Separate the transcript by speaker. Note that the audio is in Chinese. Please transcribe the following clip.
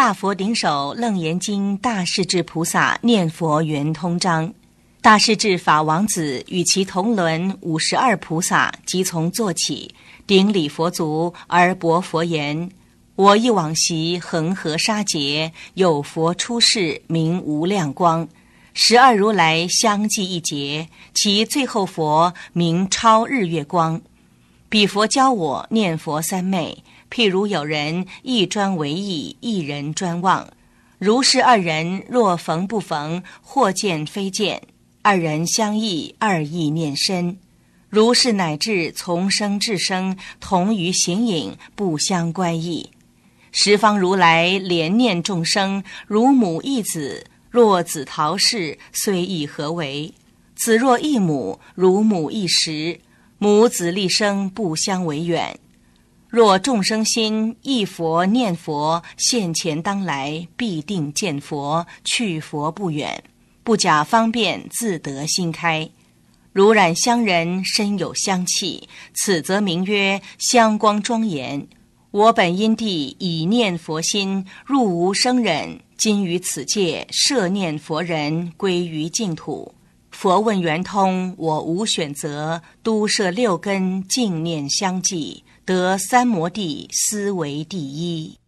Speaker 1: 大佛顶首楞严经大势至菩萨念佛圆通章。大势至法王子与其同伦五十二菩萨即从坐起，顶礼佛足而薄佛言：“我忆往昔恒河沙劫，有佛出世，名无量光。十二如来相继一劫，其最后佛名超日月光。彼佛教我念佛三昧。”譬如有人一专为意，一人专望。如是二人若逢不逢，或见非见，二人相忆，二意念深。如是乃至从生至生，同于形影，不相关异。十方如来怜念众生，如母忆子。若子逃世，虽亦何为？子若忆母，如母忆时。母子立生，不相为远。若众生心忆佛念佛，现前当来必定见佛，去佛不远，不假方便自得心开。如染香人身有香气，此则名曰香光庄严。我本因地以念佛心入无生忍，今于此界摄念佛人归于净土。佛问圆通，我无选择，都设六根净念相继。得三摩地，思为第一。